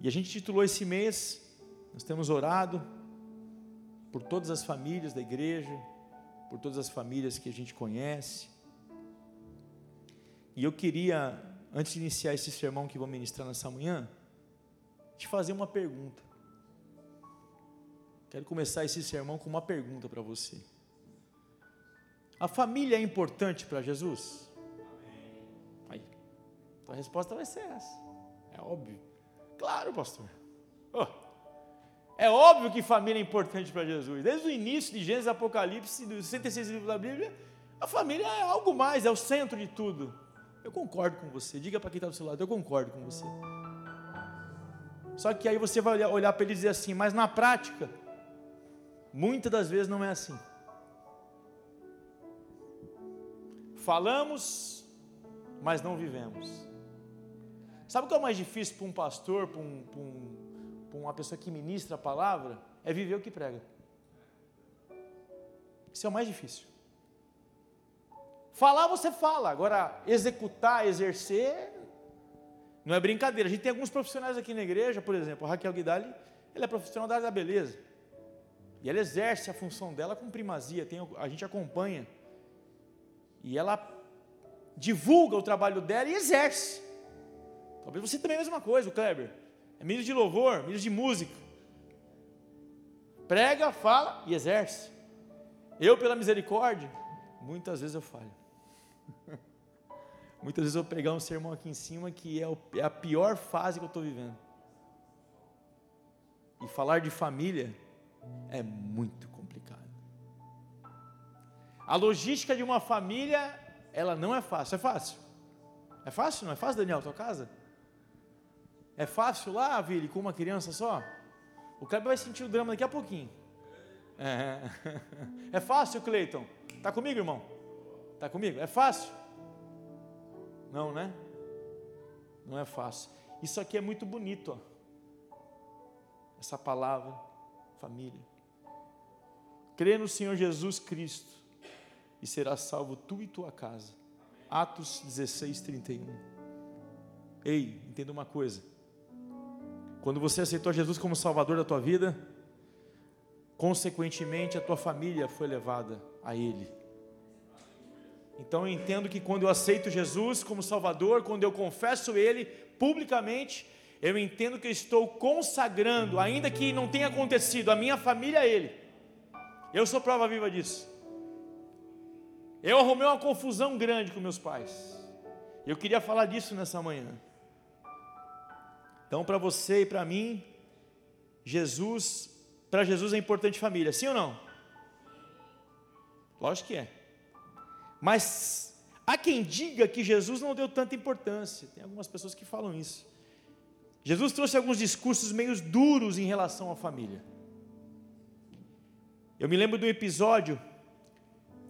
E a gente titulou esse mês, nós temos orado por todas as famílias da igreja, por todas as famílias que a gente conhece. E eu queria, antes de iniciar esse sermão que vou ministrar nessa manhã, te fazer uma pergunta. Quero começar esse sermão com uma pergunta para você. A família é importante para Jesus? Aí, a resposta vai ser essa. É óbvio. Claro, pastor. Oh, é óbvio que família é importante para Jesus. Desde o início de Gênesis Apocalipse, dos 66 livros da Bíblia, a família é algo mais, é o centro de tudo. Eu concordo com você. Diga para quem está do seu lado, eu concordo com você. Só que aí você vai olhar, olhar para ele e dizer assim, mas na prática, muitas das vezes não é assim. Falamos, mas não vivemos. Sabe o que é o mais difícil para um pastor, para, um, para, um, para uma pessoa que ministra a palavra? É viver o que prega. Isso é o mais difícil. Falar você fala, agora executar, exercer, não é brincadeira. A gente tem alguns profissionais aqui na igreja, por exemplo, Raquel Guidali, ela é profissional da área da beleza. E ela exerce a função dela com primazia, tem, a gente acompanha. E ela divulga o trabalho dela e exerce. Talvez você também é a mesma coisa, o Kleber. É ministro de louvor, ministro de música. Prega, fala e exerce. Eu, pela misericórdia, muitas vezes eu falho. Muitas vezes eu vou pegar um sermão aqui em cima que é, é a pior fase que eu estou vivendo. E falar de família é muito complicado. A logística de uma família, ela não é fácil. É fácil? É fácil? Não é fácil, Daniel, tua casa? É fácil lá, Vili, com uma criança só? O Kleber vai sentir o drama daqui a pouquinho. É, é fácil, Cleiton? Tá comigo, irmão? Tá comigo? É fácil? Não, né? Não é fácil. Isso aqui é muito bonito, ó. Essa palavra, família. Crê no Senhor Jesus Cristo e será salvo tu e tua casa. Atos 16, 31. Ei, entenda uma coisa. Quando você aceitou Jesus como Salvador da tua vida, consequentemente a tua família foi levada a Ele. Então eu entendo que quando eu aceito Jesus como Salvador, quando eu confesso Ele publicamente, eu entendo que eu estou consagrando, ainda que não tenha acontecido, a minha família a Ele. Eu sou prova viva disso. Eu arrumei uma confusão grande com meus pais. Eu queria falar disso nessa manhã. Então, para você e para mim, Jesus, para Jesus é importante família, sim ou não? Lógico que é. Mas há quem diga que Jesus não deu tanta importância. Tem algumas pessoas que falam isso. Jesus trouxe alguns discursos meio duros em relação à família. Eu me lembro de um episódio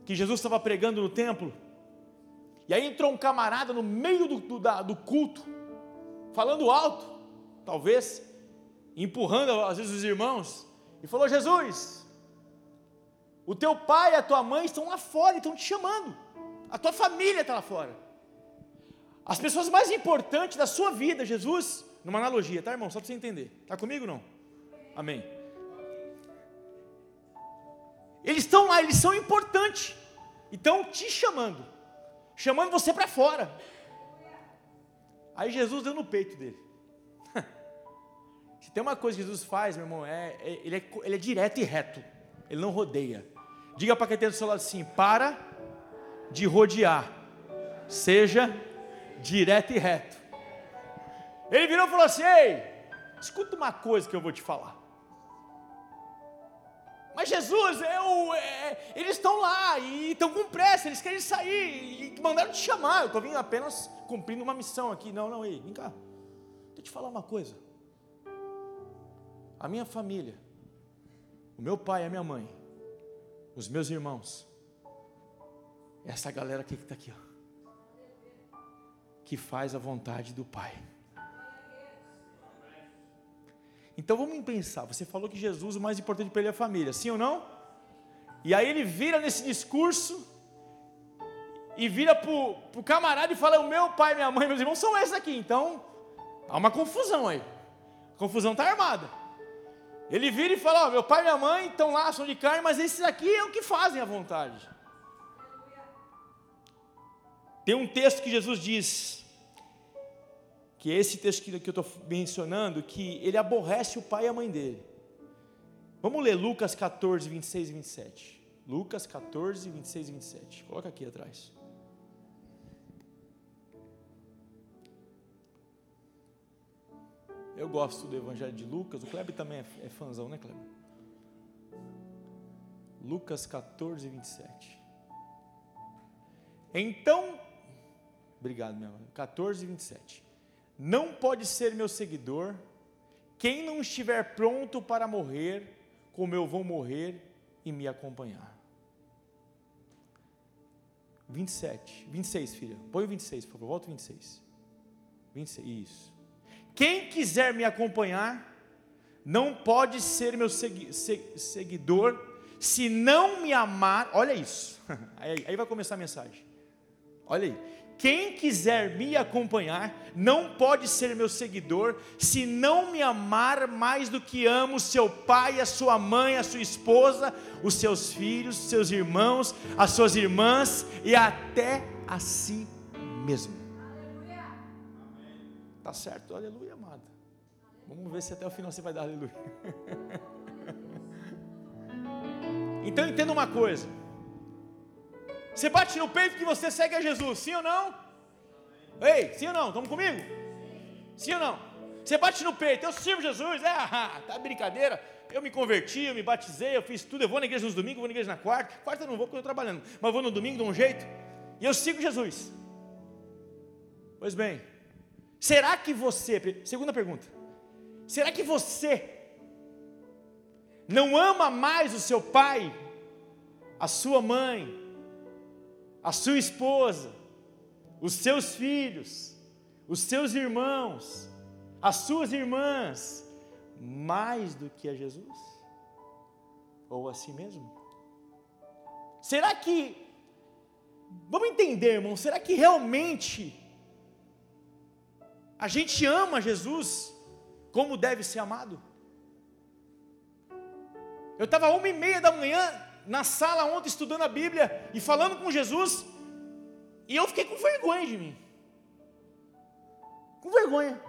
que Jesus estava pregando no templo, e aí entrou um camarada no meio do, do, da, do culto, falando alto, talvez, empurrando às vezes os irmãos, e falou: Jesus, o teu pai e a tua mãe estão lá fora, estão te chamando. A tua família está lá fora. As pessoas mais importantes da sua vida, Jesus, numa analogia, tá, irmão? Só para você entender. Está comigo não? Amém. Eles estão lá, eles são importantes. Estão te chamando. Chamando você para fora. Aí Jesus deu no peito dele. Se tem uma coisa que Jesus faz, meu irmão, é, é, ele, é ele é direto e reto. Ele não rodeia. Diga para quem tem do seu lado assim: para de rodear, seja direto e reto. Ele virou e falou assim: Ei, escuta uma coisa que eu vou te falar. Mas Jesus, eu, é, eles estão lá e estão com pressa, eles querem sair e mandaram te chamar. Eu estou vindo apenas cumprindo uma missão aqui. Não, não, ei, vem cá. Deixa eu te falar uma coisa. A minha família, o meu pai a minha mãe, os meus irmãos, essa galera aqui que está aqui, ó, que faz a vontade do Pai. Então vamos pensar, você falou que Jesus o mais importante para ele é a família, sim ou não? E aí ele vira nesse discurso e vira para o camarada e fala: O meu pai, minha mãe, meus irmãos são esses aqui. Então há uma confusão aí. confusão está armada. Ele vira e fala: Ó, meu pai e minha mãe estão lá, são de carne, mas esses aqui é o que fazem a vontade. Tem um texto que Jesus diz, que é esse texto que eu estou mencionando, que ele aborrece o pai e a mãe dele. Vamos ler Lucas 14, 26 e 27. Lucas 14, 26 e 27. Coloca aqui atrás. Eu gosto do Evangelho de Lucas. O Kleber também é, é fãzão, né, Kleber? Lucas 14, 27. Então, obrigado, meu irmão. 14, 27. Não pode ser meu seguidor quem não estiver pronto para morrer, como eu vou morrer e me acompanhar. 27, 26, filha. Põe o 26, por favor. Volta o 26. 26, isso. Quem quiser me acompanhar, não pode ser meu segui seguidor, se não me amar. Olha isso. Aí, aí vai começar a mensagem. Olha aí. Quem quiser me acompanhar, não pode ser meu seguidor, se não me amar mais do que amo seu pai, a sua mãe, a sua esposa, os seus filhos, seus irmãos, as suas irmãs e até a si mesmo. Tá certo, aleluia, amado. Vamos ver se até o final você vai dar aleluia. então entenda uma coisa. Você bate no peito que você segue a Jesus, sim ou não? Ei, sim ou não? Estamos comigo? Sim ou não? Você bate no peito, eu sirvo Jesus, é, ah, tá brincadeira. Eu me converti, eu me batizei, eu fiz tudo, eu vou na igreja nos domingos, vou na igreja na quarta. Quarta eu não vou porque eu estou trabalhando, mas vou no domingo de um jeito. E eu sigo Jesus. Pois bem, Será que você, segunda pergunta, será que você não ama mais o seu pai, a sua mãe, a sua esposa, os seus filhos, os seus irmãos, as suas irmãs, mais do que a Jesus? Ou a si mesmo? Será que, vamos entender, irmão, será que realmente a gente ama Jesus como deve ser amado. Eu estava uma e meia da manhã na sala ontem estudando a Bíblia e falando com Jesus, e eu fiquei com vergonha de mim. Com vergonha.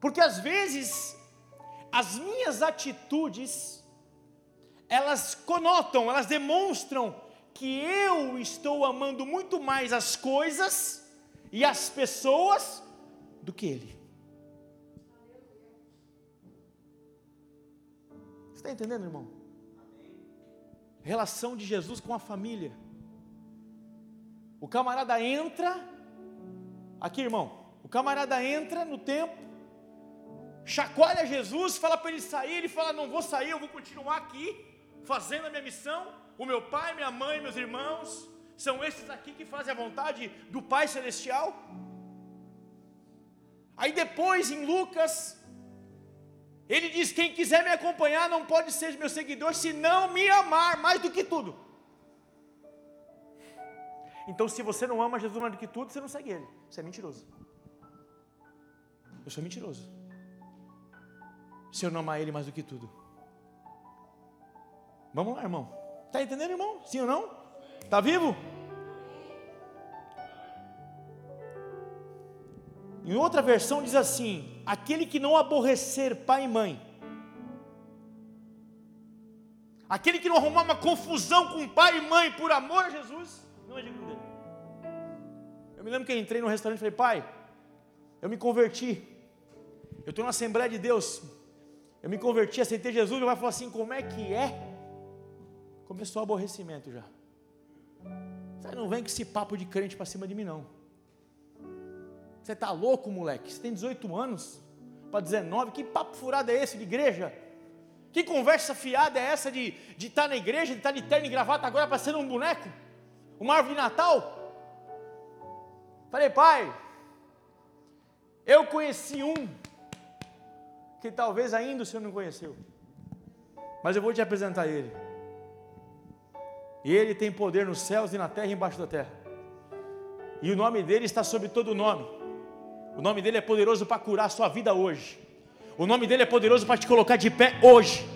Porque às vezes as minhas atitudes elas conotam, elas demonstram que eu estou amando muito mais as coisas e as pessoas do que Ele. Você está entendendo, irmão? Relação de Jesus com a família. O camarada entra, aqui irmão, o camarada entra no templo, chacoalha Jesus, fala para ele sair, ele fala: Não vou sair, eu vou continuar aqui, fazendo a minha missão. O meu pai, minha mãe, meus irmãos, são esses aqui que fazem a vontade do Pai Celestial. Aí depois em Lucas, ele diz: Quem quiser me acompanhar não pode ser meu seguidor se não me amar mais do que tudo. Então, se você não ama Jesus mais do que tudo, você não segue Ele. Você é mentiroso. Eu sou mentiroso. Se eu não amar Ele mais do que tudo. Vamos lá, irmão. Está entendendo, irmão? Sim ou não? Está vivo? Em outra versão diz assim: aquele que não aborrecer pai e mãe, aquele que não arrumar uma confusão com pai e mãe por amor a Jesus, não é digno dele. Eu me lembro que eu entrei no restaurante e falei, pai, eu me converti, eu estou na Assembleia de Deus, eu me converti, aceitei Jesus, meu pai falou assim: como é que é? Começou o aborrecimento já. Você não vem com esse papo de crente para cima de mim, não. Você está louco, moleque? Você tem 18 anos para 19? Que papo furado é esse de igreja? Que conversa fiada é essa de estar tá na igreja, de estar tá de terno e gravata agora para ser um boneco? Uma árvore de Natal? Falei, pai, eu conheci um que talvez ainda o senhor não conheceu, mas eu vou te apresentar ele. Ele tem poder nos céus e na terra e embaixo da terra. E o nome dele está sobre todo nome. O nome dele é poderoso para curar a sua vida hoje. O nome dele é poderoso para te colocar de pé hoje.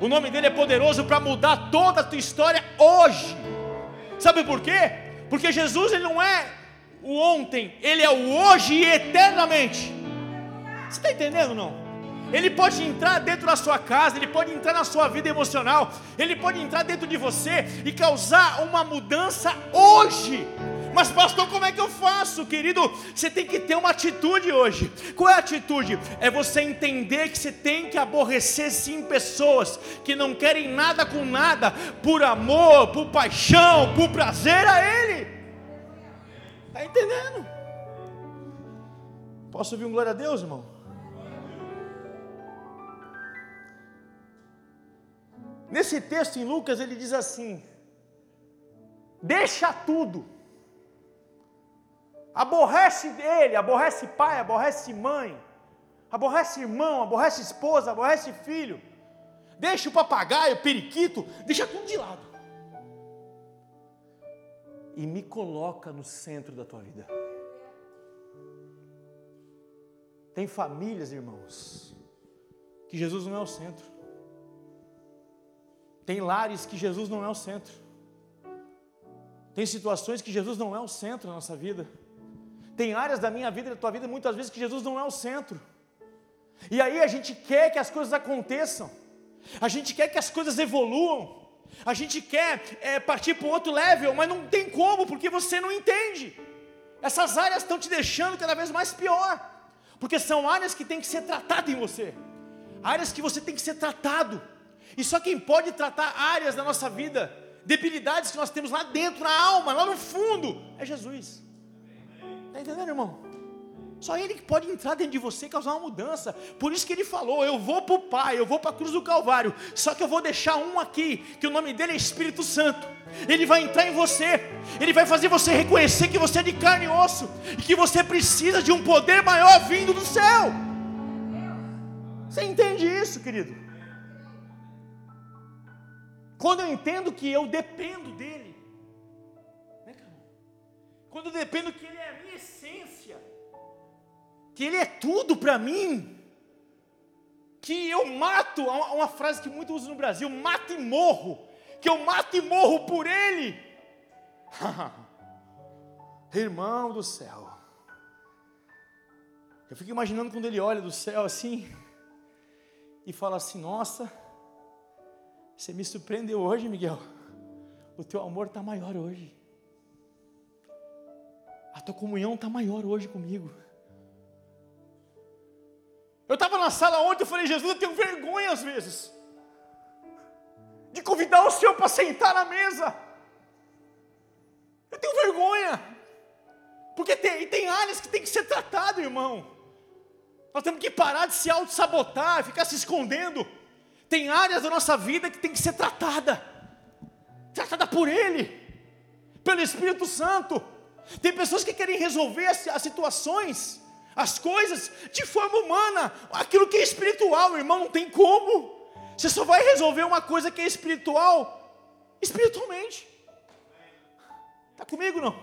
O nome dele é poderoso para mudar toda a tua história hoje. Sabe por quê? Porque Jesus ele não é o ontem, ele é o hoje e eternamente. Você está entendendo não? Ele pode entrar dentro da sua casa, ele pode entrar na sua vida emocional, ele pode entrar dentro de você e causar uma mudança hoje. Mas, pastor, como é que eu faço, querido? Você tem que ter uma atitude hoje. Qual é a atitude? É você entender que você tem que aborrecer sim pessoas que não querem nada com nada, por amor, por paixão, por prazer a Ele. Está entendendo? Posso ouvir um glória a Deus, irmão? Nesse texto em Lucas ele diz assim: deixa tudo, aborrece dele, aborrece pai, aborrece mãe, aborrece irmão, aborrece esposa, aborrece filho, deixa o papagaio, o periquito, deixa tudo de lado e me coloca no centro da tua vida. Tem famílias, irmãos, que Jesus não é o centro. Tem lares que Jesus não é o centro. Tem situações que Jesus não é o centro da nossa vida. Tem áreas da minha vida e da tua vida muitas vezes que Jesus não é o centro. E aí a gente quer que as coisas aconteçam. A gente quer que as coisas evoluam. A gente quer é, partir para outro level, mas não tem como, porque você não entende. Essas áreas estão te deixando cada vez mais pior, porque são áreas que tem que ser tratadas em você, áreas que você tem que ser tratado. E só quem pode tratar áreas da nossa vida, debilidades que nós temos lá dentro, na alma, lá no fundo, é Jesus. Está entendendo, irmão? Só Ele que pode entrar dentro de você e causar uma mudança. Por isso que Ele falou: Eu vou para o Pai, eu vou para a cruz do Calvário. Só que eu vou deixar um aqui, que o nome dele é Espírito Santo. Ele vai entrar em você, ele vai fazer você reconhecer que você é de carne e osso e que você precisa de um poder maior vindo do céu. Você entende isso, querido? Quando eu entendo que eu dependo dele, né, quando eu dependo que ele é a minha essência, que Ele é tudo para mim, que eu mato, uma frase que muito usa no Brasil, mato e morro, que eu mato e morro por Ele. Irmão do céu, eu fico imaginando quando ele olha do céu assim e fala assim: Nossa, você me surpreendeu hoje, Miguel. O teu amor está maior hoje. A tua comunhão está maior hoje comigo. Eu estava na sala ontem, eu falei, Jesus, eu tenho vergonha às vezes de convidar o Senhor para sentar na mesa. Eu tenho vergonha, porque tem, tem áreas que tem que ser tratado, irmão. Nós temos que parar de se auto-sabotar, ficar se escondendo. Tem áreas da nossa vida que tem que ser tratada, tratada por Ele, pelo Espírito Santo. Tem pessoas que querem resolver as, situações as coisas de forma humana, aquilo que é espiritual, irmão, não tem como. Você só vai resolver uma coisa que é espiritual espiritualmente. Está comigo não?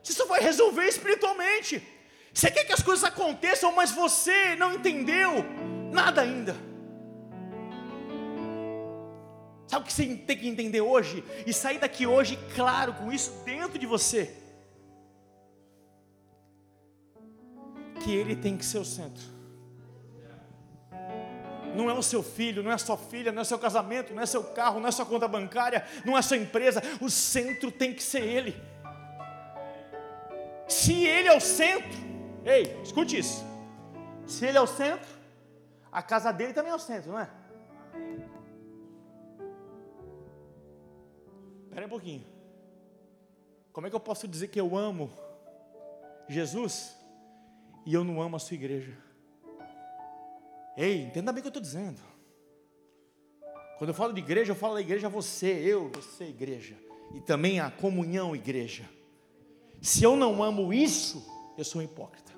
Você só vai resolver espiritualmente. Você quer que as coisas aconteçam, mas você não entendeu nada ainda. Sabe o que você tem que entender hoje? E sair daqui hoje claro com isso dentro de você. que Ele tem que ser o centro. Não é o seu filho, não é a sua filha, não é seu casamento, não é seu carro, não é sua conta bancária, não é sua empresa. O centro tem que ser Ele. Se Ele é o centro, ei, escute isso. Se Ele é o centro, a casa dele também é o centro, não é? Espera um pouquinho. Como é que eu posso dizer que eu amo Jesus e eu não amo a sua igreja. Ei, entenda bem o que eu estou dizendo. Quando eu falo de igreja, eu falo da igreja você, eu, você, igreja. E também a comunhão, igreja. Se eu não amo isso, eu sou um hipócrita.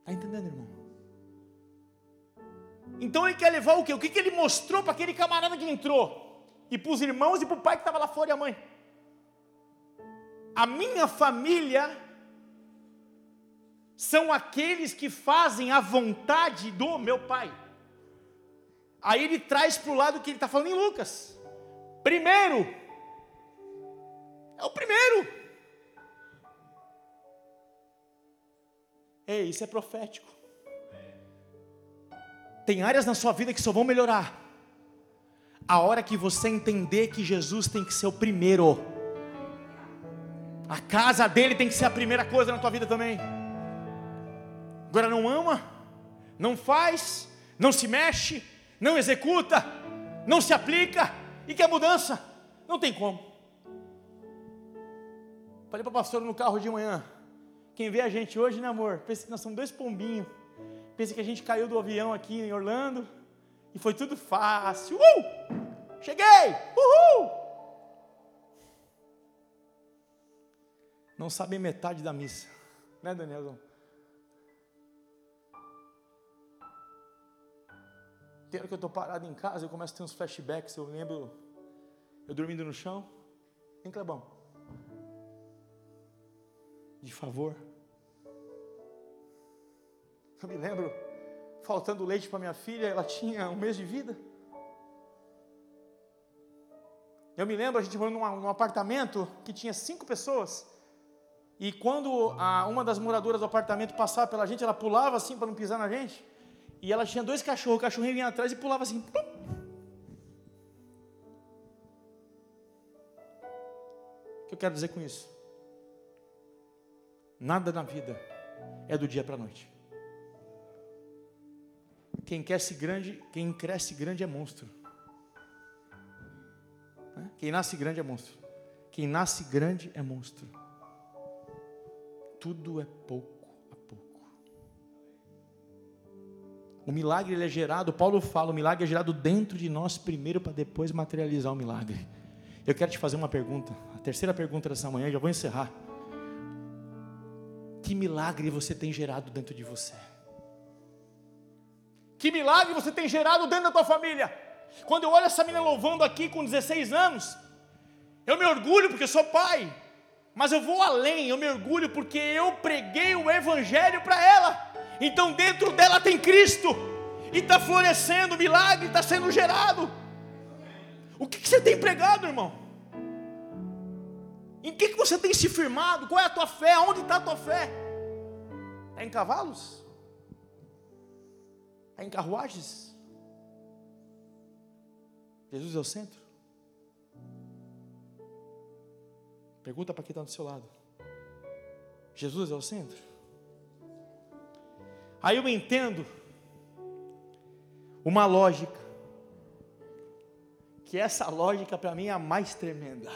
Está entendendo, irmão? Então ele quer levar o quê? O que, que ele mostrou para aquele camarada que entrou? E para os irmãos e para o pai que estava lá fora e a mãe. A minha família são aqueles que fazem a vontade do meu Pai. Aí ele traz para o lado que ele está falando em Lucas. Primeiro, é o primeiro. Ei, isso é profético. Tem áreas na sua vida que só vão melhorar. A hora que você entender que Jesus tem que ser o primeiro. A casa dele tem que ser a primeira coisa na tua vida também. Agora não ama, não faz, não se mexe, não executa, não se aplica e quer mudança. Não tem como. Falei para o pastor no carro de manhã. Quem vê a gente hoje, né, amor? Pensa que nós somos dois pombinhos. Pensa que a gente caiu do avião aqui em Orlando e foi tudo fácil. Uh! Cheguei! Uhul! Não sabem metade da missa, né, Danielzão? Tem hora que eu estou parado em casa, eu começo a ter uns flashbacks, eu lembro eu dormindo no chão. Hein, Clebão? De favor. Eu me lembro faltando leite para minha filha, ela tinha um mês de vida. Eu me lembro, a gente morando num, num apartamento que tinha cinco pessoas. E quando a, uma das moradoras do apartamento passava pela gente, ela pulava assim para não pisar na gente. E ela tinha dois cachorros, o cachorrinho vinha atrás e pulava assim. Pum. O que eu quero dizer com isso? Nada na vida é do dia para a noite. Quem cresce grande, quem cresce grande é monstro. Né? Quem nasce grande é monstro. Quem nasce grande é monstro. Tudo é pouco. O milagre ele é gerado, Paulo fala, o milagre é gerado dentro de nós primeiro para depois materializar o milagre. Eu quero te fazer uma pergunta, a terceira pergunta dessa manhã, já vou encerrar. Que milagre você tem gerado dentro de você? Que milagre você tem gerado dentro da tua família? Quando eu olho essa menina louvando aqui com 16 anos, eu me orgulho porque sou pai, mas eu vou além, eu me orgulho porque eu preguei o evangelho para ela. Então dentro dela tem Cristo. E está florescendo, milagre está sendo gerado. O que, que, você tem pregado, irmão? Em que, que você tem se firmado? Qual é a tua fé? Onde está a tua fé? É em cavalos? É em carruagens? Jesus é o centro? Pergunta para quem está do seu lado. Jesus é o centro? Aí eu entendo uma lógica, que essa lógica para mim é a mais tremenda.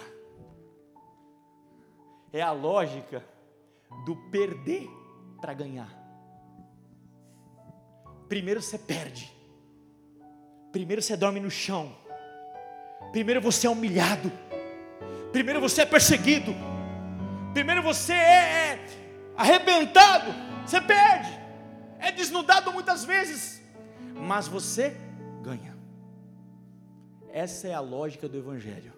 É a lógica do perder para ganhar. Primeiro você perde. Primeiro você dorme no chão. Primeiro você é humilhado. Primeiro você é perseguido. Primeiro você é, é arrebentado. Você perde é desnudado muitas vezes, mas você ganha. Essa é a lógica do Evangelho: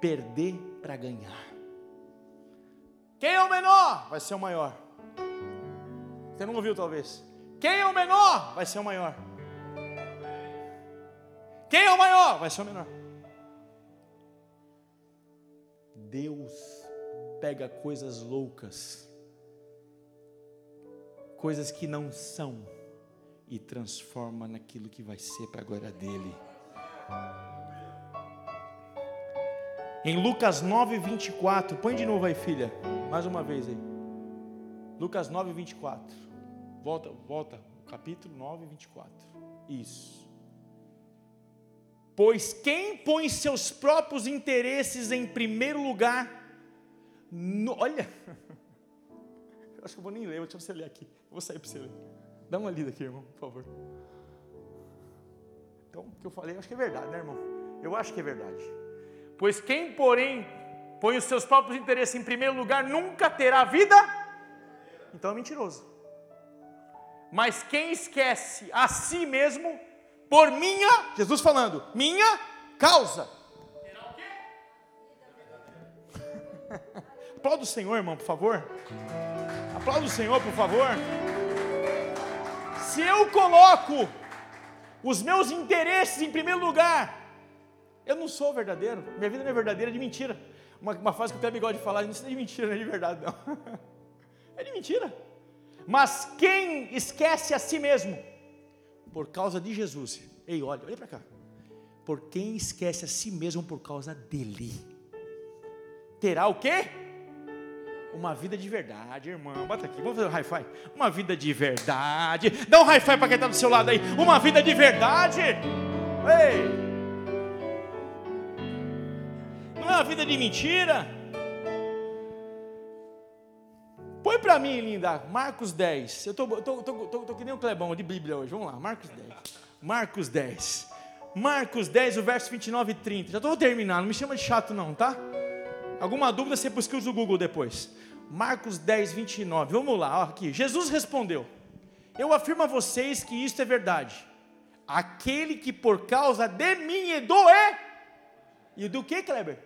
perder para ganhar. Quem é o menor vai ser o maior. Você não ouviu talvez? Quem é o menor vai ser o maior. Quem é o maior vai ser o menor. Deus pega coisas loucas coisas que não são e transforma naquilo que vai ser para a glória dele. Em Lucas 9, 24, põe de novo aí, filha, mais uma vez aí. Lucas 9, 24. Volta, volta, capítulo 9, 24. Isso. Pois quem põe seus próprios interesses em primeiro lugar, no, olha, eu acho que eu vou nem ler, deixa você ler aqui. Eu vou sair para você ler. Dá uma lida aqui, irmão, por favor. Então, o que eu falei, eu acho que é verdade, né, irmão? Eu acho que é verdade. Pois quem, porém, põe os seus próprios interesses em primeiro lugar, nunca terá vida. Então é mentiroso. Mas quem esquece a si mesmo, por minha, Jesus falando, minha causa. Terá o quê? Aplauda o Senhor, irmão, por favor. Aplauda o Senhor, por favor. Se eu coloco os meus interesses em primeiro lugar, eu não sou verdadeiro. Minha vida não é verdadeira, é de mentira. Uma, uma frase que o Kleber gosta de falar, isso não é de mentira, não é de verdade, não. É de mentira. Mas quem esquece a si mesmo, por causa de Jesus, ei, olha, olha para cá. Por quem esquece a si mesmo por causa dele, terá o quê? Uma vida de verdade, irmão. Bota aqui, vamos fazer um hi-fi. Uma vida de verdade. Dá um hi-fi para quem está do seu lado aí. Uma vida de verdade. Ei! Não é uma vida de mentira. Para mim, linda, Marcos 10. Eu tô, tô, tô, tô, tô que nem o Clebão de Bíblia hoje. Vamos lá, Marcos 10. Marcos 10. Marcos 10, o verso 29 e 30. Já estou terminando, não me chama de chato não, tá? Alguma dúvida você pesquisa o Google depois. Marcos 10, 29. Vamos lá, ó, aqui. Jesus respondeu: Eu afirmo a vocês que isto é verdade. Aquele que por causa de mim e do é. E do que, Kleber?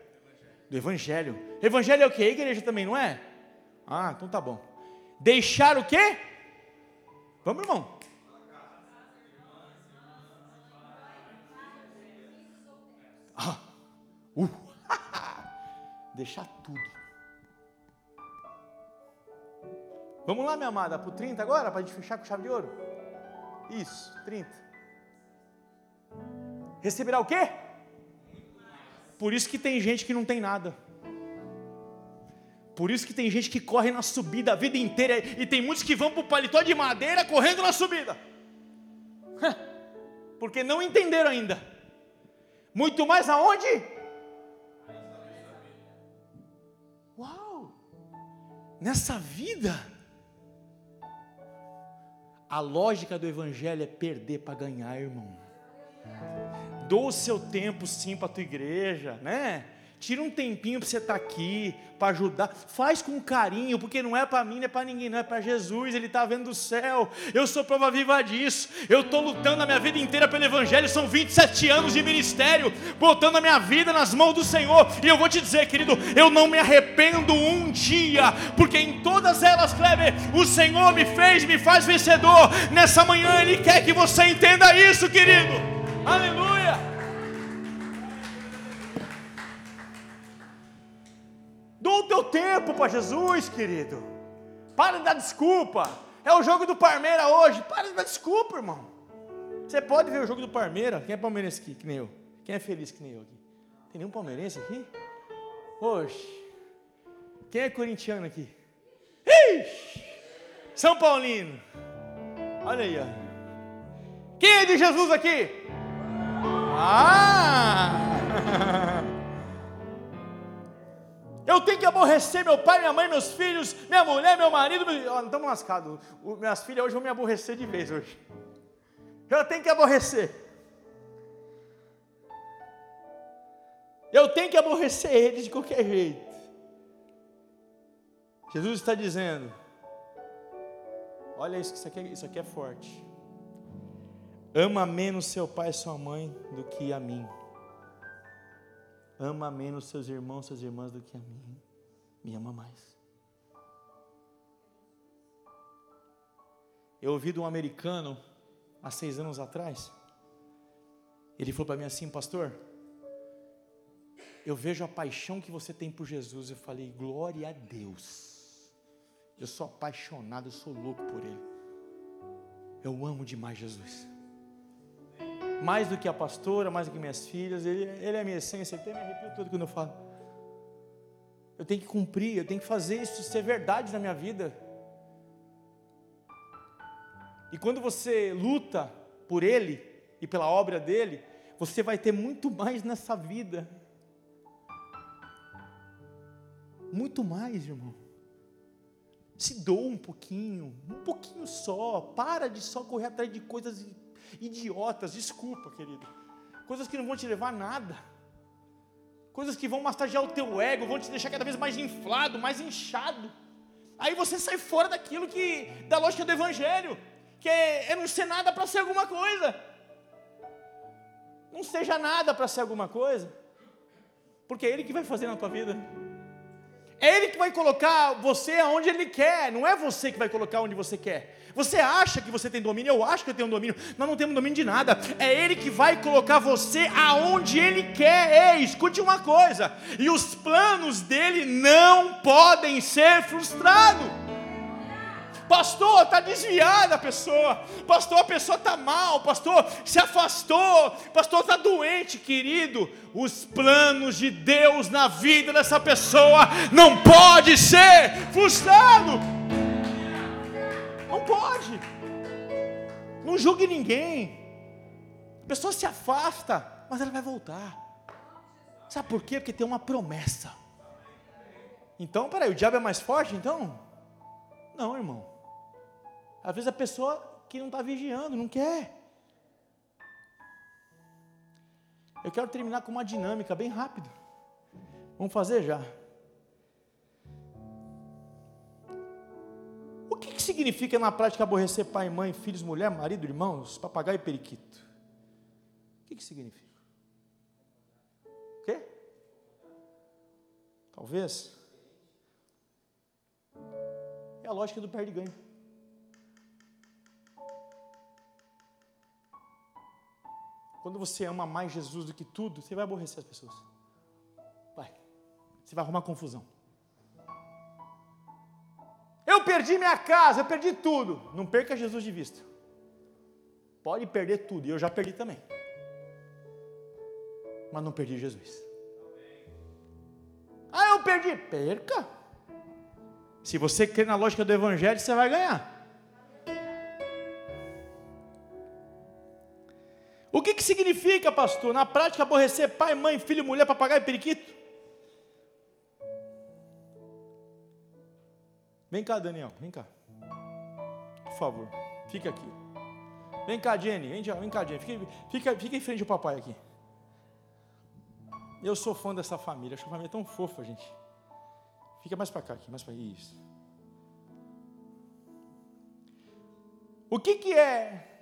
Do Evangelho. Evangelho é o que? Igreja também, não é? Ah, então tá bom. Deixar o quê? Vamos, irmão. Ah, uh. deixar tudo. Vamos lá, minha amada, para o 30 agora, para a gente fechar com chave de ouro? Isso, 30. Receberá o quê? Por isso que tem gente que não tem nada. Por isso que tem gente que corre na subida a vida inteira e tem muitos que vão para o paletó de madeira correndo na subida. Porque não entenderam ainda. Muito mais aonde? nessa vida, a lógica do Evangelho é perder para ganhar, irmão. Dou o seu tempo sim para a tua igreja, né? Tira um tempinho para você estar tá aqui, para ajudar. Faz com carinho, porque não é para mim, não é para ninguém, não é para Jesus. Ele está vendo o céu. Eu sou prova viva disso. Eu estou lutando a minha vida inteira pelo Evangelho. São 27 anos de ministério, botando a minha vida nas mãos do Senhor. E eu vou te dizer, querido, eu não me arrependo um dia, porque em todas elas, Kleber, o Senhor me fez, me faz vencedor. Nessa manhã, Ele quer que você entenda isso, querido. Aleluia. Dou o teu tempo para Jesus, querido. Para de dar desculpa. É o jogo do Parmeira hoje. Para de dar desculpa, irmão. Você pode ver o jogo do Parmeira. Quem é palmeirense aqui, que nem eu? Quem é feliz que nem eu aqui? Tem nenhum palmeirense aqui? Hoje. Quem é corintiano aqui? Ixi! São Paulino. Olha aí, ó. Quem é de Jesus aqui? Ah! Eu tenho que aborrecer meu pai, minha mãe, meus filhos, minha mulher, meu marido. Estamos lascados. Minhas filhas hoje vão me aborrecer de vez hoje. Eu tenho que aborrecer. Eu tenho que aborrecer eles de qualquer jeito. Jesus está dizendo: Olha isso, isso aqui, é, isso aqui é forte. Ama menos seu pai e sua mãe do que a mim. Ama menos seus irmãos, suas irmãs do que a mim. Me ama mais. Eu ouvi de um americano há seis anos atrás. Ele falou para mim assim, pastor. Eu vejo a paixão que você tem por Jesus. Eu falei, glória a Deus. Eu sou apaixonado, eu sou louco por Ele. Eu amo demais Jesus mais do que a pastora, mais do que minhas filhas, ele, ele é a minha essência, até me arrepio todo quando eu falo. Eu tenho que cumprir, eu tenho que fazer isso ser verdade na minha vida. E quando você luta por Ele e pela obra dele, você vai ter muito mais nessa vida. Muito mais, irmão. Se doa um pouquinho, um pouquinho só. Para de só correr atrás de coisas idiotas, desculpa, querido. Coisas que não vão te levar a nada. Coisas que vão massagear o teu ego, vão te deixar cada vez mais inflado, mais inchado. Aí você sai fora daquilo que da lógica do evangelho, que é, é não ser nada para ser alguma coisa. Não seja nada para ser alguma coisa. Porque é ele que vai fazer na tua vida. É Ele que vai colocar você aonde Ele quer, não é você que vai colocar onde você quer. Você acha que você tem domínio, eu acho que eu tenho domínio, nós não temos domínio de nada. É Ele que vai colocar você aonde Ele quer. Ei, escute uma coisa: e os planos dele não podem ser frustrados. Pastor, está desviada a pessoa. Pastor, a pessoa está mal. Pastor, se afastou. Pastor, está doente, querido. Os planos de Deus na vida dessa pessoa não pode ser frustrado. Não pode. Não julgue ninguém. A pessoa se afasta, mas ela vai voltar. Sabe por quê? Porque tem uma promessa. Então, peraí, o diabo é mais forte então? Não, irmão. Às vezes a pessoa que não está vigiando, não quer. Eu quero terminar com uma dinâmica bem rápido. Vamos fazer já. O que, que significa na prática aborrecer pai, mãe, filhos, mulher, marido, irmãos, papagaio e periquito? O que, que significa? O quê? Talvez. É a lógica do perde-ganho. Quando você ama mais Jesus do que tudo, você vai aborrecer as pessoas. Vai. Você vai arrumar confusão. Eu perdi minha casa, eu perdi tudo. Não perca Jesus de vista. Pode perder tudo, e eu já perdi também. Mas não perdi Jesus. Ah, eu perdi. Perca. Se você crer na lógica do Evangelho, você vai ganhar. Que, que significa, pastor, na prática, aborrecer pai, mãe, filho, mulher, papagaio e periquito? Vem cá, Daniel, vem cá. Por favor, fica aqui. Vem cá, Jenny, vem, vem cá, Jenny. Fica, fica, fica em frente ao papai aqui. Eu sou fã dessa família, acho a família tão fofa, gente. Fica mais para cá aqui, mais para isso. O que, que é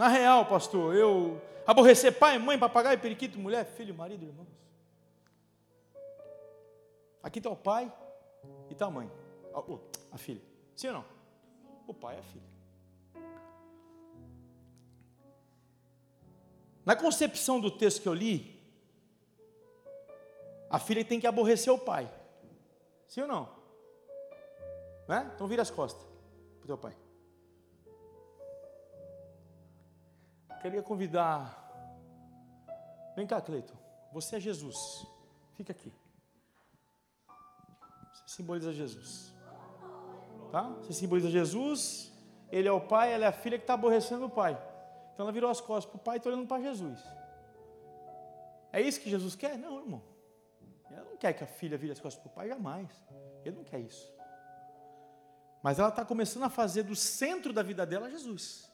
na real, pastor, eu aborrecer pai, mãe, papagaio, periquito, mulher, filho, marido, irmãos. Aqui está o pai e está a mãe, a, a filha. Sim ou não? O pai é a filha. Na concepção do texto que eu li, a filha tem que aborrecer o pai. Sim ou não? Né? Então vira as costas para o teu pai. Queria convidar. Vem cá, Cleiton. Você é Jesus. Fica aqui. Você simboliza Jesus. Tá? Você simboliza Jesus. Ele é o pai, ela é a filha que está aborrecendo o pai. Então ela virou as costas para o pai e está olhando para Jesus. É isso que Jesus quer? Não, irmão. Ela não quer que a filha vire as costas para o pai, jamais. Ele não quer isso. Mas ela está começando a fazer do centro da vida dela Jesus.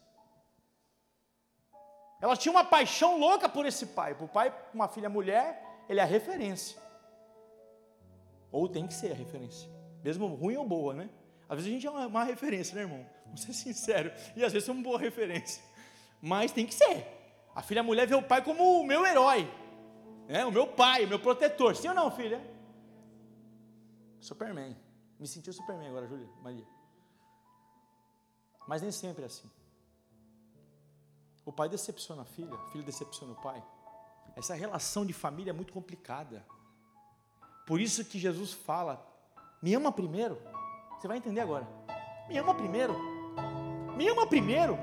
Ela tinha uma paixão louca por esse pai. Por pai, uma filha mulher, ele é a referência. Ou tem que ser a referência. Mesmo ruim ou boa, né? Às vezes a gente é uma, uma referência, né, irmão? Vamos ser sincero. E às vezes é uma boa referência. Mas tem que ser. A filha mulher vê o pai como o meu herói. Né? O meu pai, o meu protetor. Sim ou não, filha? Superman. Me sentiu Superman agora, Júlia, Maria. Mas nem sempre é assim. O pai decepciona a filha, a filha decepciona o pai. Essa relação de família é muito complicada. Por isso que Jesus fala: me ama primeiro. Você vai entender agora. Me ama primeiro. Me ama primeiro.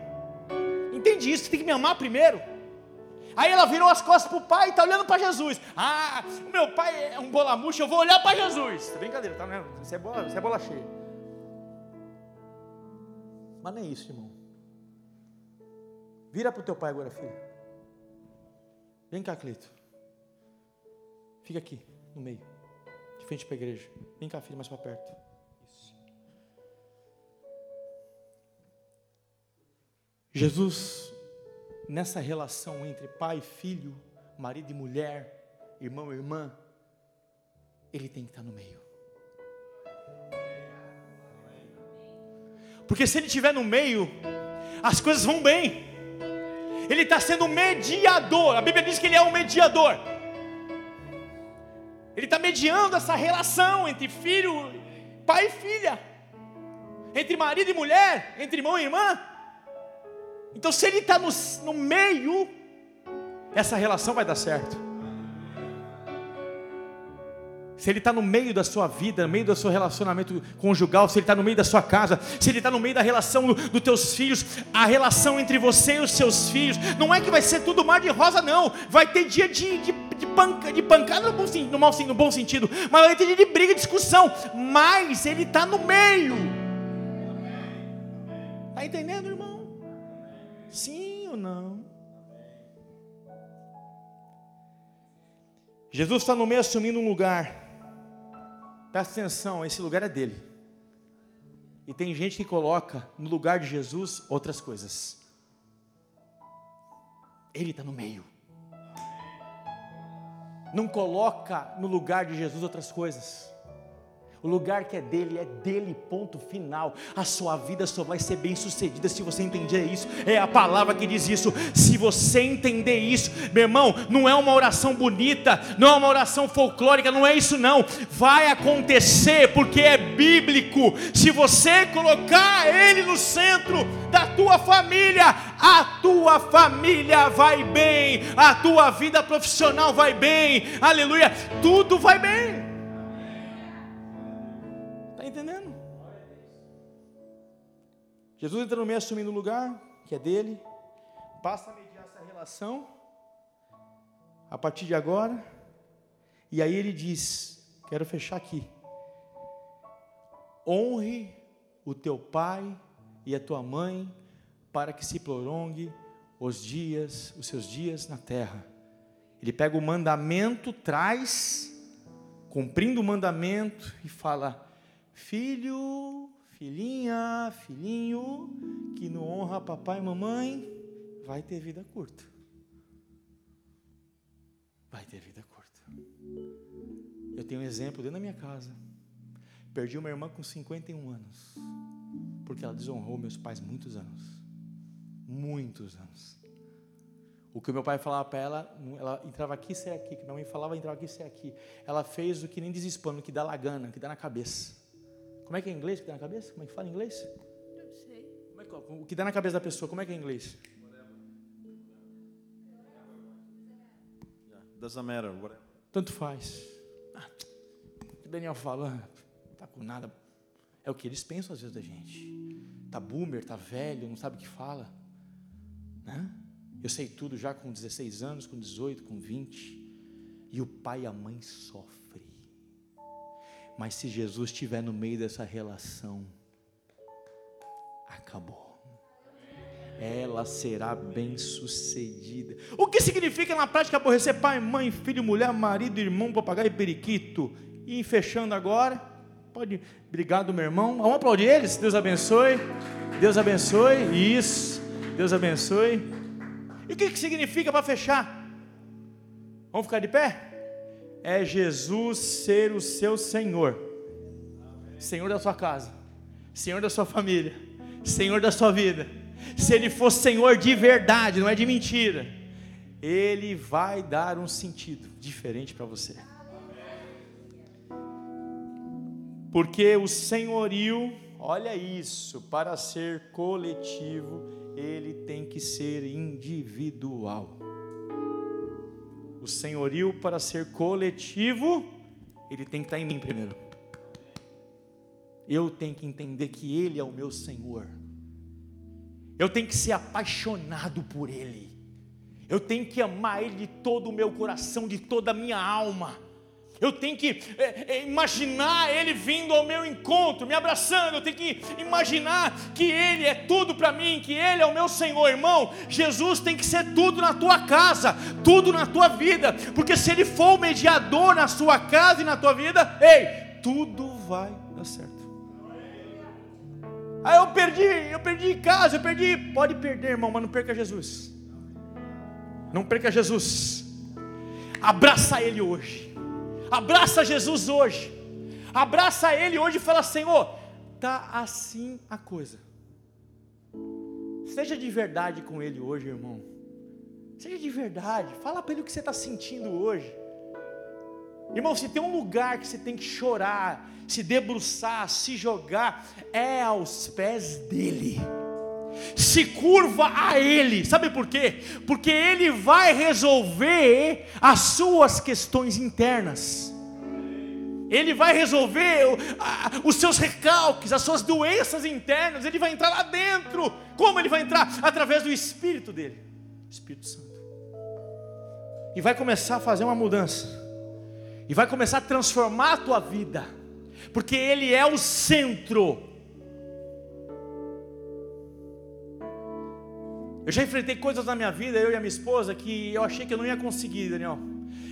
Entende isso? Tem que me amar primeiro. Aí ela virou as costas para o pai e está olhando para Jesus. Ah, o meu pai é um bolamucho, eu vou olhar para Jesus. É brincadeira, tá vendo? Você é bola, você é bola cheia. Mas não é isso, irmão. Vira para o teu pai agora, filho. Vem cá, Cleito. Fica aqui, no meio. De frente para a igreja. Vem cá, filho, mais para perto. Isso. Jesus, nessa relação entre pai e filho, marido e mulher, irmão e irmã, ele tem que estar no meio. Porque se ele estiver no meio, as coisas vão bem. Ele está sendo mediador. A Bíblia diz que ele é um mediador. Ele está mediando essa relação entre filho, pai e filha, entre marido e mulher, entre irmão e irmã. Então, se ele está no, no meio, essa relação vai dar certo. Se ele está no meio da sua vida, no meio do seu relacionamento conjugal, se ele está no meio da sua casa, se ele está no meio da relação dos do teus filhos, a relação entre você e os seus filhos, não é que vai ser tudo mar de rosa, não. Vai ter dia de, de, de, panca, de pancada no bom, no, mal, no bom sentido, mas vai ter dia de briga e discussão. Mas ele está no meio. Está entendendo, irmão? Sim ou não? Jesus está no meio assumindo um lugar. Presta atenção, esse lugar é dele. E tem gente que coloca no lugar de Jesus outras coisas. Ele está no meio. Não coloca no lugar de Jesus outras coisas. O lugar que é dele é dele, ponto final. A sua vida só vai ser bem sucedida se você entender isso. É a palavra que diz isso. Se você entender isso, meu irmão, não é uma oração bonita, não é uma oração folclórica, não é isso não. Vai acontecer porque é bíblico. Se você colocar ele no centro da tua família, a tua família vai bem, a tua vida profissional vai bem. Aleluia, tudo vai bem. Jesus entra no meio assumindo o lugar que é dele, passa a mediar essa relação a partir de agora, e aí ele diz: Quero fechar aqui. Honre o teu pai e a tua mãe, para que se prolongue os dias, os seus dias na terra. Ele pega o mandamento, traz, cumprindo o mandamento, e fala: Filho, filhinha, filhinho, que não honra papai e mamãe, vai ter vida curta. Vai ter vida curta. Eu tenho um exemplo dentro da minha casa. Perdi uma irmã com 51 anos, porque ela desonrou meus pais muitos anos. Muitos anos. O que meu pai falava para ela, ela entrava aqui, saia aqui. O que minha mãe falava, entrava aqui, saia aqui. Ela fez o que nem desespano, o que dá lagana, o que dá na cabeça. Como é que é inglês que dá na cabeça? Como é que fala inglês? Não sei. É que, o que dá na cabeça da pessoa, como é que é inglês? Doesn't matter. Whatever. Tanto faz. Ah, o Daniel fala, tá com nada. É o que eles pensam às vezes da gente. Tá boomer, tá velho, não sabe o que fala. Né? Eu sei tudo já com 16 anos, com 18, com 20. E o pai e a mãe sofrem. Mas se Jesus estiver no meio dessa relação, acabou. Ela será bem sucedida. O que significa na prática aborrecer pai, mãe, filho, mulher, marido, irmão, papagaio e periquito? E fechando agora, pode, obrigado meu irmão. Vamos aplaudir eles, Deus abençoe. Deus abençoe, isso, Deus abençoe. E o que, que significa para fechar? Vamos ficar de pé? É Jesus ser o seu Senhor, Senhor da sua casa, Senhor da sua família, Senhor da sua vida. Se Ele for Senhor de verdade, não é de mentira, Ele vai dar um sentido diferente para você. Porque o senhorio, olha isso, para ser coletivo, ele tem que ser individual o senhorio para ser coletivo, ele tem que estar em mim primeiro. Eu tenho que entender que Ele é o meu Senhor. Eu tenho que ser apaixonado por Ele. Eu tenho que amar Ele de todo o meu coração, de toda a minha alma eu tenho que é, é, imaginar Ele vindo ao meu encontro, me abraçando, eu tenho que imaginar que Ele é tudo para mim, que Ele é o meu Senhor, irmão. Jesus tem que ser tudo na tua casa, tudo na tua vida, porque se Ele for o mediador na sua casa e na tua vida, ei, tudo vai dar certo. Aí eu perdi, eu perdi casa, eu perdi. Pode perder, irmão, mas não perca Jesus. Não perca Jesus. Abraça Ele hoje. Abraça Jesus hoje. Abraça Ele hoje e fala: Senhor, tá assim a coisa. Seja de verdade com Ele hoje, irmão. Seja de verdade. Fala para Ele o que você está sentindo hoje. Irmão, se tem um lugar que você tem que chorar, se debruçar, se jogar, é aos pés dele. Se curva a Ele, sabe por quê? Porque Ele vai resolver as suas questões internas. Ele vai resolver os seus recalques, as suas doenças internas. Ele vai entrar lá dentro. Como ele vai entrar? Através do Espírito dele, Espírito Santo. E vai começar a fazer uma mudança. E vai começar a transformar a tua vida. Porque Ele é o centro. Eu já enfrentei coisas na minha vida, eu e a minha esposa, que eu achei que eu não ia conseguir, Daniel.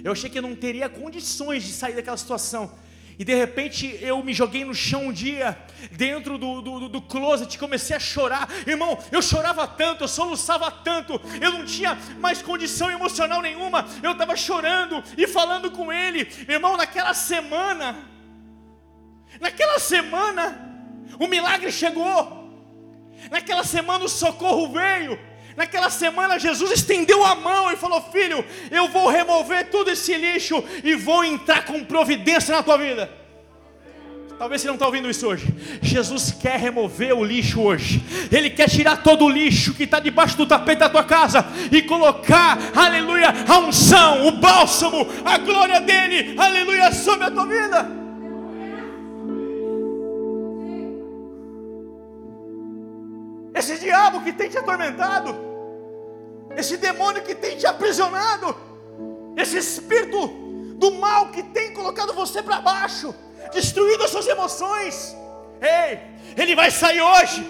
Eu achei que eu não teria condições de sair daquela situação. E de repente eu me joguei no chão um dia, dentro do, do, do closet, comecei a chorar. Irmão, eu chorava tanto, eu soluçava tanto, eu não tinha mais condição emocional nenhuma. Eu estava chorando e falando com ele. Irmão, naquela semana, naquela semana, o milagre chegou. Naquela semana o socorro veio. Naquela semana Jesus estendeu a mão e falou: Filho, eu vou remover todo esse lixo e vou entrar com providência na tua vida. Talvez você não está ouvindo isso hoje. Jesus quer remover o lixo hoje. Ele quer tirar todo o lixo que está debaixo do tapete da tua casa e colocar, aleluia, a unção, o bálsamo, a glória dele, aleluia, sobre a tua vida. Diabo que tem te atormentado, esse demônio que tem te aprisionado, esse espírito do mal que tem colocado você para baixo, destruído as suas emoções. Ei, ele vai sair hoje.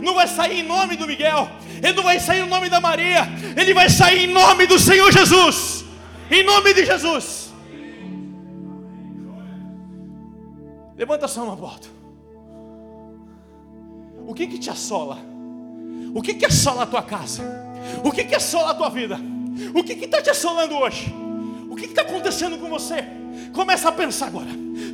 Não vai sair em nome do Miguel, ele não vai sair em nome da Maria, ele vai sair em nome do Senhor Jesus. Em nome de Jesus. Levanta a mão, Aborto. O que que te assola? O que que assola a tua casa? O que, que assola a tua vida? O que está te assolando hoje? O que está acontecendo com você? Começa a pensar agora.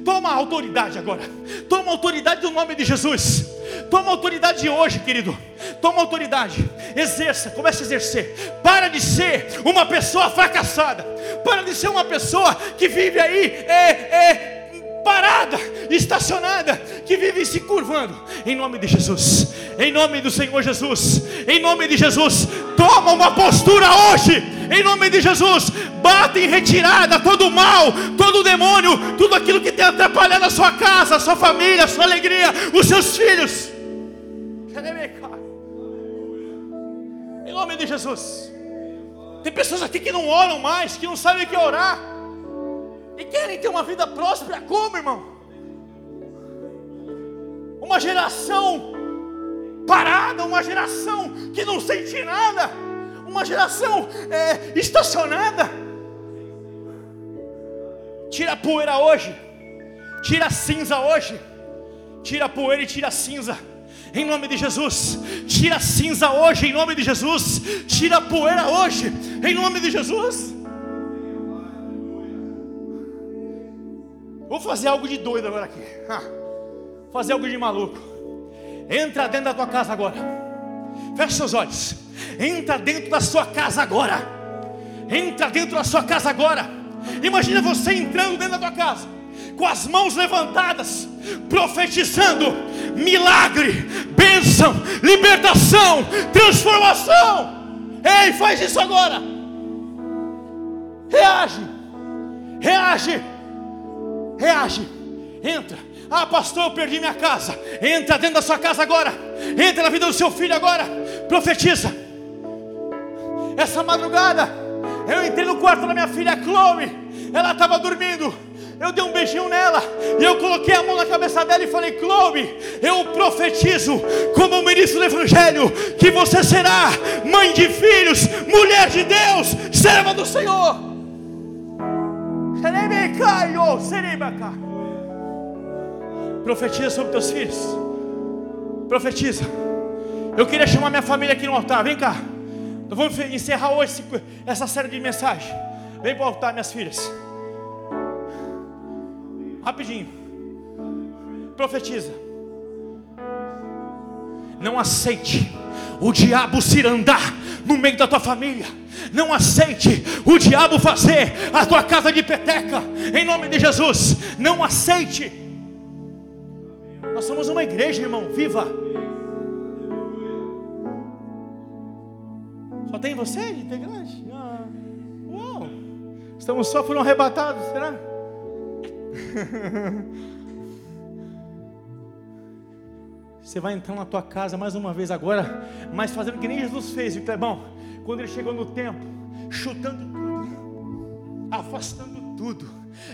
Toma autoridade agora. Toma autoridade do nome de Jesus. Toma autoridade hoje, querido. Toma autoridade. Exerça, comece a exercer. Para de ser uma pessoa fracassada. Para de ser uma pessoa que vive aí é, é parada, estacionada, que vive se curvando, em nome de Jesus, em nome do Senhor Jesus, em nome de Jesus, toma uma postura hoje, em nome de Jesus, bate em retirada todo o mal, todo o demônio, tudo aquilo que tem atrapalhado a sua casa, a sua família, a sua alegria, os seus filhos, em nome de Jesus. Tem pessoas aqui que não oram mais, que não sabem o que orar. E querem ter uma vida próspera como, irmão? Uma geração parada, uma geração que não sente nada, uma geração é, estacionada. Tira a poeira hoje, tira a cinza hoje, tira a poeira e tira a cinza. Em nome de Jesus, tira a cinza hoje, em nome de Jesus, tira a poeira hoje, em nome de Jesus. Vou fazer algo de doido agora aqui. Vou fazer algo de maluco. Entra dentro da tua casa agora. Fecha seus olhos. Entra dentro da sua casa agora. Entra dentro da sua casa agora. Imagina você entrando dentro da tua casa, com as mãos levantadas, profetizando milagre, bênção, libertação, transformação. Ei, faz isso agora. Reage. Reage reage, entra. Ah, pastor, eu perdi minha casa. Entra dentro da sua casa agora. Entra na vida do seu filho agora. Profetiza. Essa madrugada, eu entrei no quarto da minha filha Chloe. Ela estava dormindo. Eu dei um beijinho nela e eu coloquei a mão na cabeça dela e falei: Chloe, eu profetizo, como ministro do Evangelho, que você será mãe de filhos, mulher de Deus, serva do Senhor. Profetiza sobre teus filhos. Profetiza. Eu queria chamar minha família aqui no altar. Vem cá. Nós vamos encerrar hoje essa série de mensagens. Vem para o altar, minhas filhas. Rapidinho. Profetiza. Não aceite o diabo se andar no meio da tua família. Não aceite o diabo fazer a tua casa de peteca, em nome de Jesus. Não aceite. Nós somos uma igreja, irmão, viva. Só tem você integrante? Ah, uau! Estamos só foram arrebatados, será? Você vai entrar na tua casa mais uma vez agora, mas fazendo que nem Jesus fez, Clebão? Quando ele chegou no templo, chutando tudo, afastando tudo,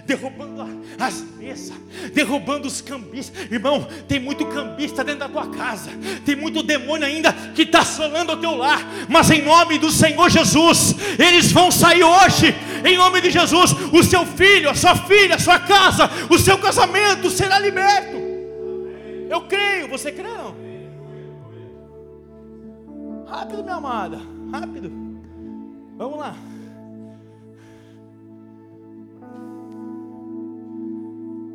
derrubando as mesas, derrubando os cambistas. Irmão, tem muito cambista dentro da tua casa, tem muito demônio ainda que está assolando o teu lar, mas em nome do Senhor Jesus, eles vão sair hoje, em nome de Jesus. O seu filho, a sua filha, a sua casa, o seu casamento será liberto. Eu creio, você crê não? Rápido, minha amada, rápido. Vamos lá.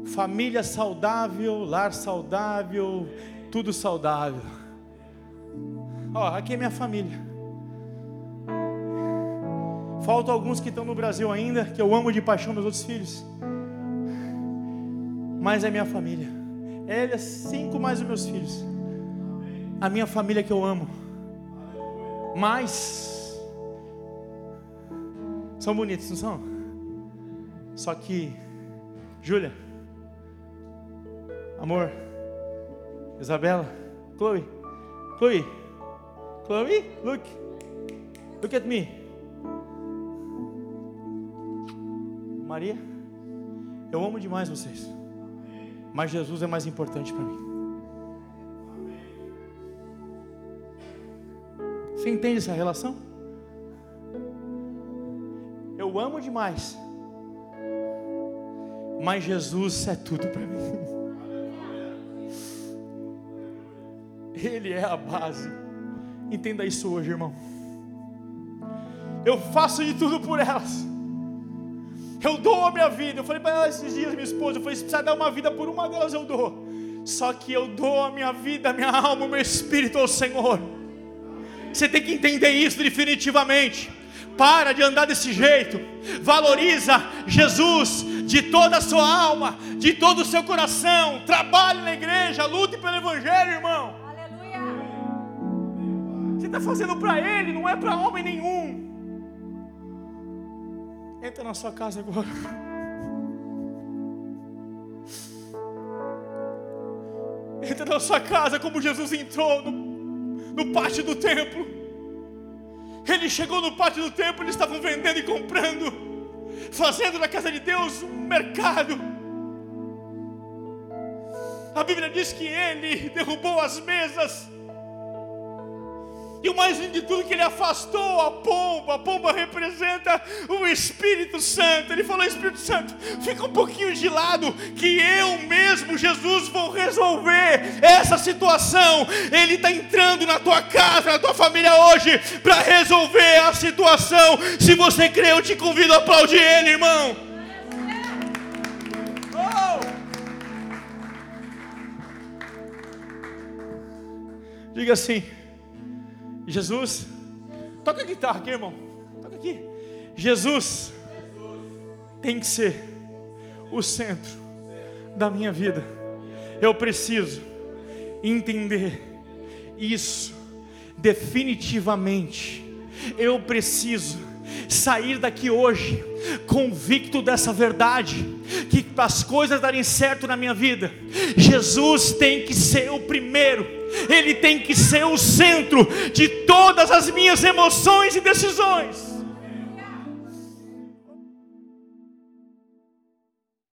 Família saudável, lar saudável, tudo saudável. Ó, aqui é minha família. Faltam alguns que estão no Brasil ainda, que eu amo de paixão meus outros filhos. Mas é minha família. Ele é cinco mais os meus filhos. A minha família que eu amo. Mas são bonitos, não são? Só que, Júlia, amor, Isabela, Chloe, Chloe, Chloe, look, look at me. Maria, eu amo demais vocês mas Jesus é mais importante para mim. Você entende essa relação? Eu amo demais, mas Jesus é tudo para mim. Ele é a base. Entenda isso hoje, irmão. Eu faço de tudo por elas. Eu dou a minha vida. Eu falei para ela esses dias, minha esposa, eu falei, se precisar dar uma vida por uma delas, eu dou. Só que eu dou a minha vida, a minha alma, o meu espírito ao Senhor. Você tem que entender isso definitivamente. Para de andar desse jeito. Valoriza Jesus de toda a sua alma, de todo o seu coração. Trabalhe na igreja, lute pelo Evangelho, irmão. Aleluia. Você está fazendo para Ele, não é para homem nenhum. Entra na sua casa agora. Entra na sua casa como Jesus entrou no, no pátio do templo. Ele chegou no pátio do templo, eles estavam vendendo e comprando, fazendo na casa de Deus um mercado. A Bíblia diz que ele derrubou as mesas e o mais lindo de tudo é que ele afastou a pomba. A pomba representa o Espírito Santo. Ele falou: Espírito Santo, fica um pouquinho de lado, que eu mesmo, Jesus, vou resolver essa situação. Ele está entrando na tua casa, na tua família hoje, para resolver a situação. Se você crê, eu te convido a aplaudir Ele, irmão. Oh! Diga assim. Jesus, toca a guitarra aqui, irmão. Toca aqui. Jesus tem que ser o centro da minha vida. Eu preciso entender isso definitivamente. Eu preciso sair daqui hoje convicto dessa verdade, que as coisas darem certo na minha vida, Jesus tem que ser o primeiro, Ele tem que ser o centro de todas as minhas emoções e decisões.